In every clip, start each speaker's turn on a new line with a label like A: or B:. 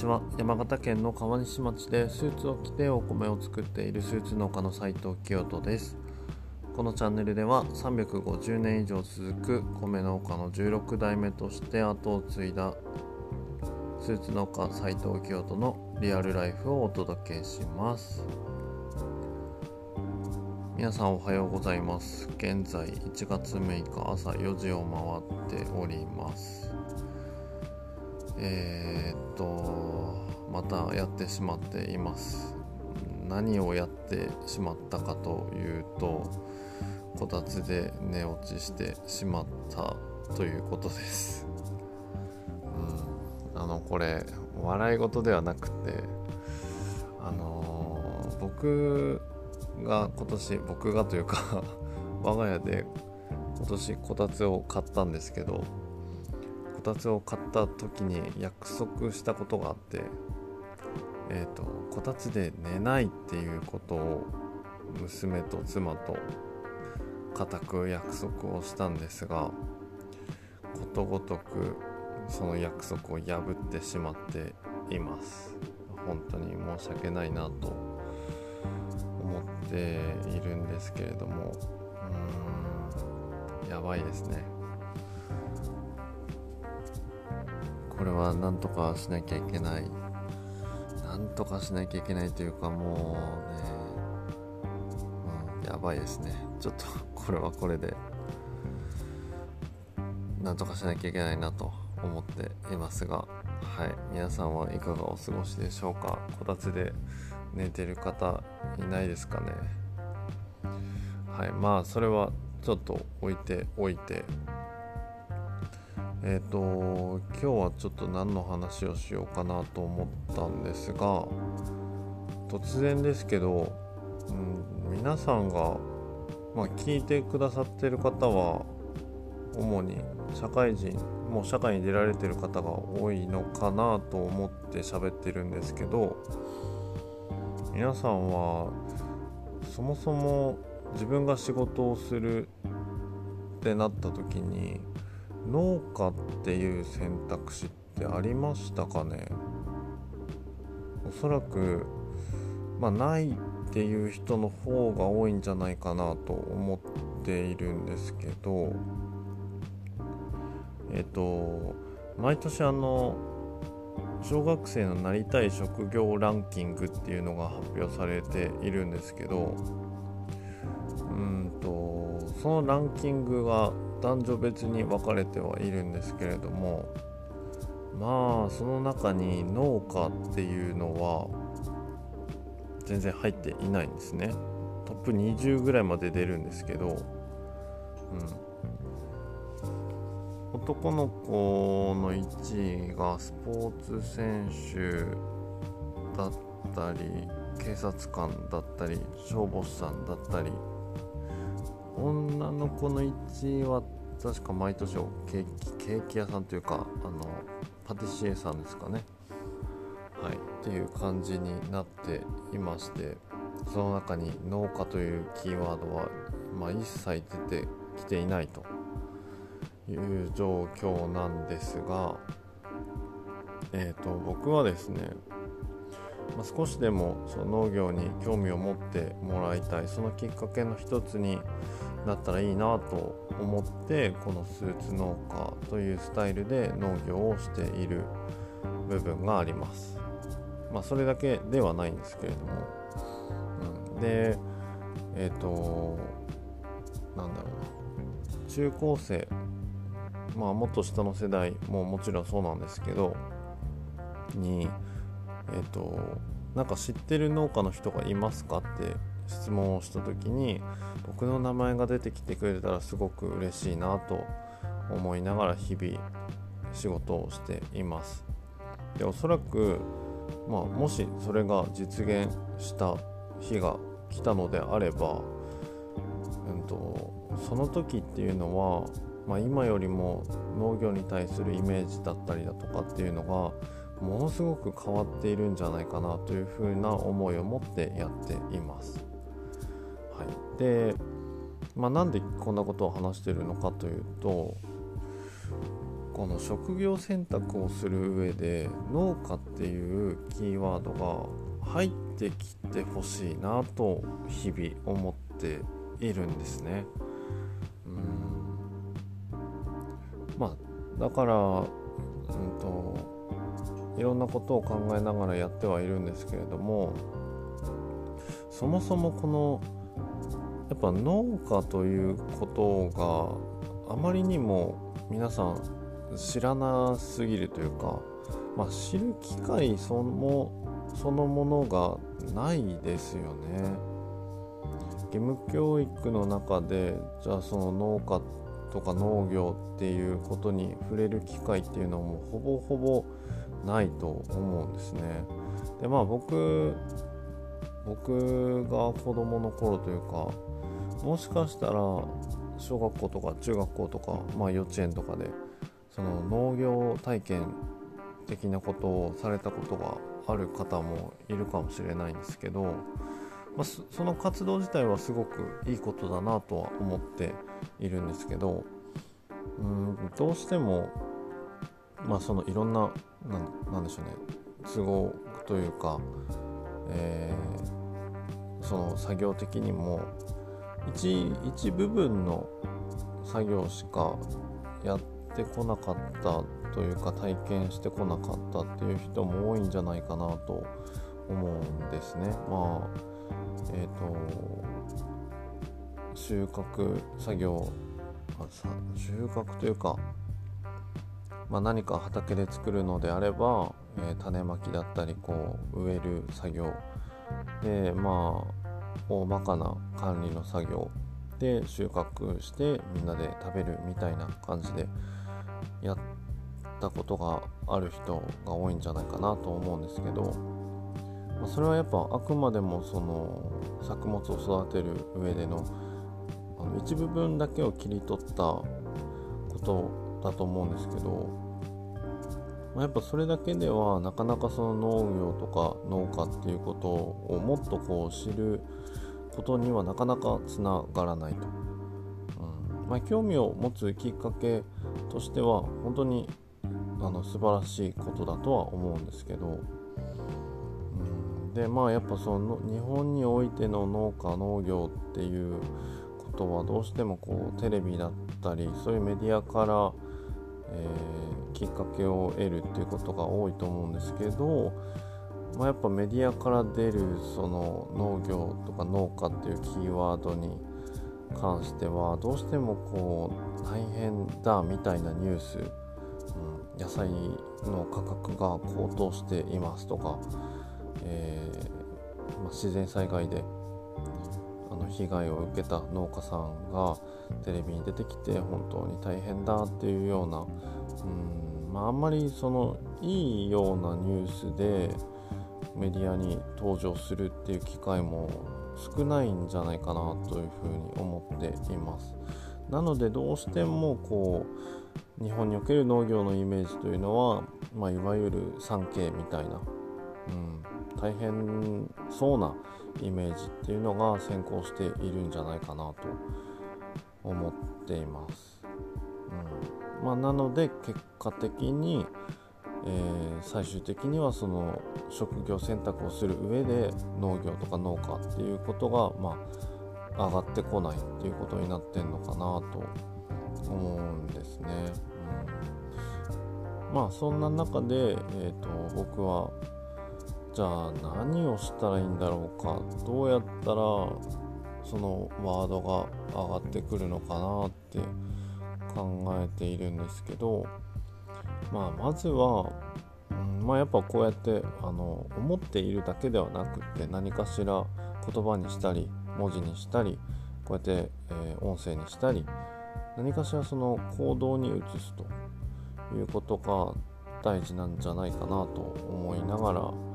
A: ちは。山形県の川西町でスーツを着てお米を作っているスーツ農家の斉藤清人です。このチャンネルでは350年以上続く米農家の16代目として後を継いだスーツ農家斉藤清人のリアルライフをお届けします。皆さんおはようございます。現在1月6日朝4時を回っております。えー、っとまたやってしまっています。何をやってしまったかというとこたつで寝落ちしてしまったということです。うん。あのこれ笑い事ではなくてあのー、僕が今年僕がというか 我が家で今年こたつを買ったんですけどこたつを買った時に約束したことがあってえっ、ー、とこたつで寝ないっていうことを娘と妻と固く約束をしたんですがことごとくその約束を破ってしまっています。本当に申し訳ないなと思っているんですけれどもうーんやばいですね。これはなんとかしなきゃいけない。なんとかしなきゃいけないというかもうね、うん、やばいですね。ちょっとこれはこれでなんとかしなきゃいけないなと思っていますが。はい。皆さんはいかがお過ごしでしょうか？こたつで寝てる方いないですかね？はい。まあそれはちょっと置いておいて。えっ、ー、と今日はちょっと何の話をしようかなと思ったんですが突然ですけど、うん、皆さんが、まあ、聞いてくださってる方は主に社会人もう社会に出られてる方が多いのかなと思って喋ってるんですけど皆さんはそもそも自分が仕事をするってなった時に農家っていう選択肢ってありましたかね？おそらくまあないっていう人の方が多いんじゃないかなと思っているんですけどえっと毎年あの小学生のなりたい職業ランキングっていうのが発表されているんですけどうんとそのランキングが男女別に分かれてはいるんですけれどもまあその中に農家っていうのは全然入っていないんですね。トップ20ぐらいまで出るんですけど、うん、男の子の1位がスポーツ選手だったり警察官だったり消防士さんだったり女の子の1位は確か毎年ケーキケーキ屋さんというかあのパティシエさんですかね。はい。っていう感じになっていましてその中に農家というキーワードは、まあ、一切出てきていないという状況なんですがえーと、僕はですね、ま、少しでもその農業に興味を持ってもらいたいそのきっかけの一つになったらいいなと思ってこのスーツ農家というスタイルで農業をしている部分があります。まあ、それだけではないんですけれども、うん、でえっ、ー、となんだろうな。中高生。まあもっと下の世代ももちろんそうなんですけどにえっ、ー、となんか知ってる農家の人がいますかって質問をした時に僕の名前が出てきてくれたらすごく嬉しいなと思いながら日々仕事をしています。でおそらく、まあ、もしそれが実現した日が来たのであれば、うんと、その時っていうのは、まあ、今よりも農業に対するイメージだったりだとかっていうのがものすごく変わっているんじゃないかなというふうな思いを持ってやっています。はい、で、まあ、なんでこんなことを話しているのかというとこの職業選択をする上で農家っていうキーワードが入ってきてほしいなと日々思っているんですね。うんまあだからうんといろんなことを考えながらやってはいるんですけれどもそもそもこのやっぱ農家ということがあまりにも皆さん知らなすぎるというか、まあ、知る機会そのそのものがないですよね。義務教育の中でじゃあその農家とか農業っていうことに触れる機会っていうのはもうほぼほぼないと思うんですね。でまあ僕僕が子供の頃というかもしかしたら小学校とか中学校とか、まあ、幼稚園とかでその農業体験的なことをされたことがある方もいるかもしれないんですけど、まあ、その活動自体はすごくいいことだなとは思っているんですけどうんどうしても、まあ、そのいろんななんでしょうね都合というか、えー、その作業的にも一一部分の作業しかやってこなかったというか体験してこなかったっていう人も多いんじゃないかなと思うんですね。まあえっ、ー、と収穫作業収穫というか、まあ、何か畑で作るのであれば、えー、種まきだったりこう植える作業。でまあ大まかな管理の作業で収穫してみんなで食べるみたいな感じでやったことがある人が多いんじゃないかなと思うんですけど、まあ、それはやっぱあくまでもその作物を育てる上でのあの一部分だけを切り取ったことだと思うんですけど、まあ、やっぱそれだけではなかなかその農業とか農家っていうことをもっとこう知ることにはなかなかつながらないと、うん。まあ、興味を持つきっかけとしては本当にあの素晴らしいことだとは思うんですけど、うん、でまあやっぱその日本においての農家農業っていうことはどうしてもこうテレビだったりそういうメディアから、えー、きっかけを得るっていうことが多いと思うんですけどまあ、やっぱメディアから出るその農業とか農家っていうキーワードに関してはどうしてもこう大変だみたいなニュース、うん、野菜の価格が高騰していますとか、えー、まあ、自然災害での被害を受けた農家さんがテレビに出てきて本当に大変だっていうような、うんまあ、あんまりそのいいようなニュースでメディアに登場するっていう機会も少ないんじゃないかなというふうに思っています。なのでどうしてもこう日本における農業のイメージというのは、まあ、いわゆる 3K みたいな、うん、大変そうなイメージっていうのが先行しているんじゃないかなと思っています、うん。まあ、なので結果的にえー、最終的にはその職業選択をする上で農業とか農家っていうことが、まあ、上がってこないっていうことになってんのかなと思うんですね。うん、まあそんな中で、えーと、僕はじゃあ何をしたらいいんだろうか。どうやったらそのワードが上がってくるのかなって考えているんですけど。まあ、まずは、うんまあ、やっぱこうやってあの思っているだけではなくって何かしら言葉にしたり文字にしたりこうやって、えー、音声にしたり何かしらその行動に移すということが大事なんじゃないかなと思いながら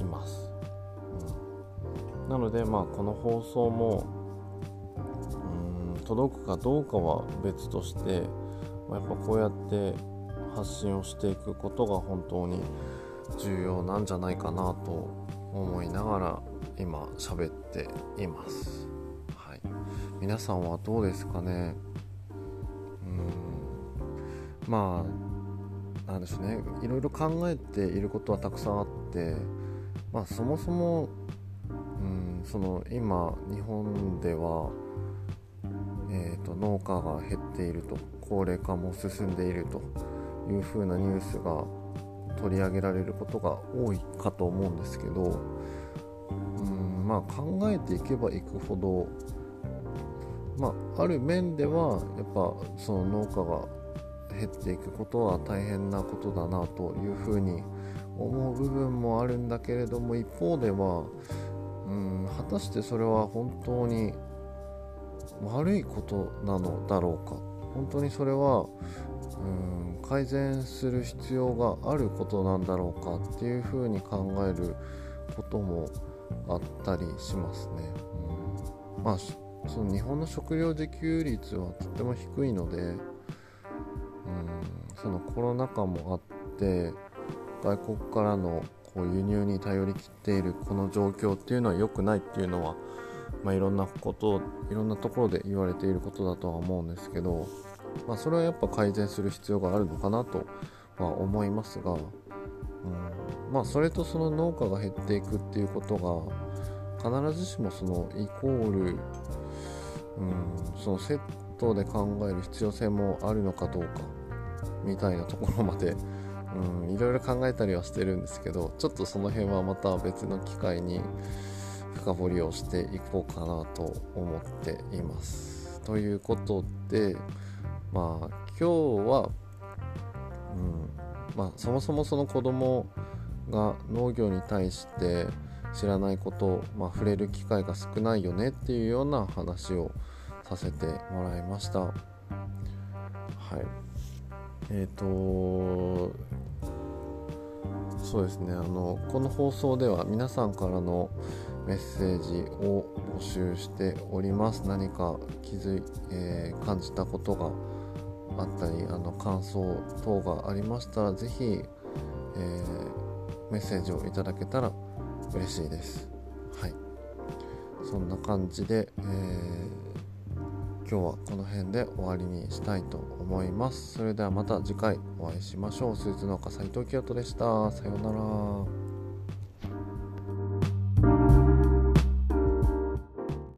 A: います。うん、なのでまあこの放送もうん届くかどうかは別として、まあ、やっぱこうやって発信をしていくことが本当に重要なんじゃないかなと思いながら今喋っています、はい、皆さんはどうですかね？うん。まあなんでしょうね。いろいろ考えていることはたくさんあってまあそもそも、うん、その今日本では、えーと、農家が減っていると高齢化も進んでいるというふうなニュースが取り上げられることが多いかと思うんですけど、うんまあ、考えていけばいくほど、まあ、ある面ではやっぱその農家が減っていくことは大変なことだなというふうに思います思う部分もあるんだけれども一方ではうん果たしてそれは本当に悪いことなのだろうか本当にそれはうん改善する必要があることなんだろうかっていうふうに考えることもあったりしますね。うん、まあその日本の食料自給率はとっても低いので、うん、そのコロナ禍もあって外国からのこう輸入に頼りきっているこの状況っていうのは良くないっていうのは、まあ、いろんなこといろんなところで言われていることだとは思うんですけど、まあ、それはやっぱ改善する必要があるのかなとは思いますが、うんまあ、それとその農家が減っていくっていうことが必ずしもそのイコール、うん、そのセットで考える必要性もあるのかどうかみたいなところまでうんいろいろ考えたりはしてるんですけどちょっとその辺はまた別の機会に深掘りをしていこうかなと思っています。ということでまあ今日は、うんまあ、そもそもその子供が農業に対して知らないこと、まあ、触れる機会が少ないよねっていうような話をさせてもらいました。はいえ、ー、とそうですね。あのこの放送では皆さんからのメッセージを募集しております。何か気づい、えー、感じたことがあったりあの感想等がありましたら是非、えー、メッセージをいただけたら嬉しいです。はい。そんな感じで、えー今日はこの辺で終わりにしたいと思います。それではまた次回お会いしましょう。スーツ農家斉藤清人でした。さようなら。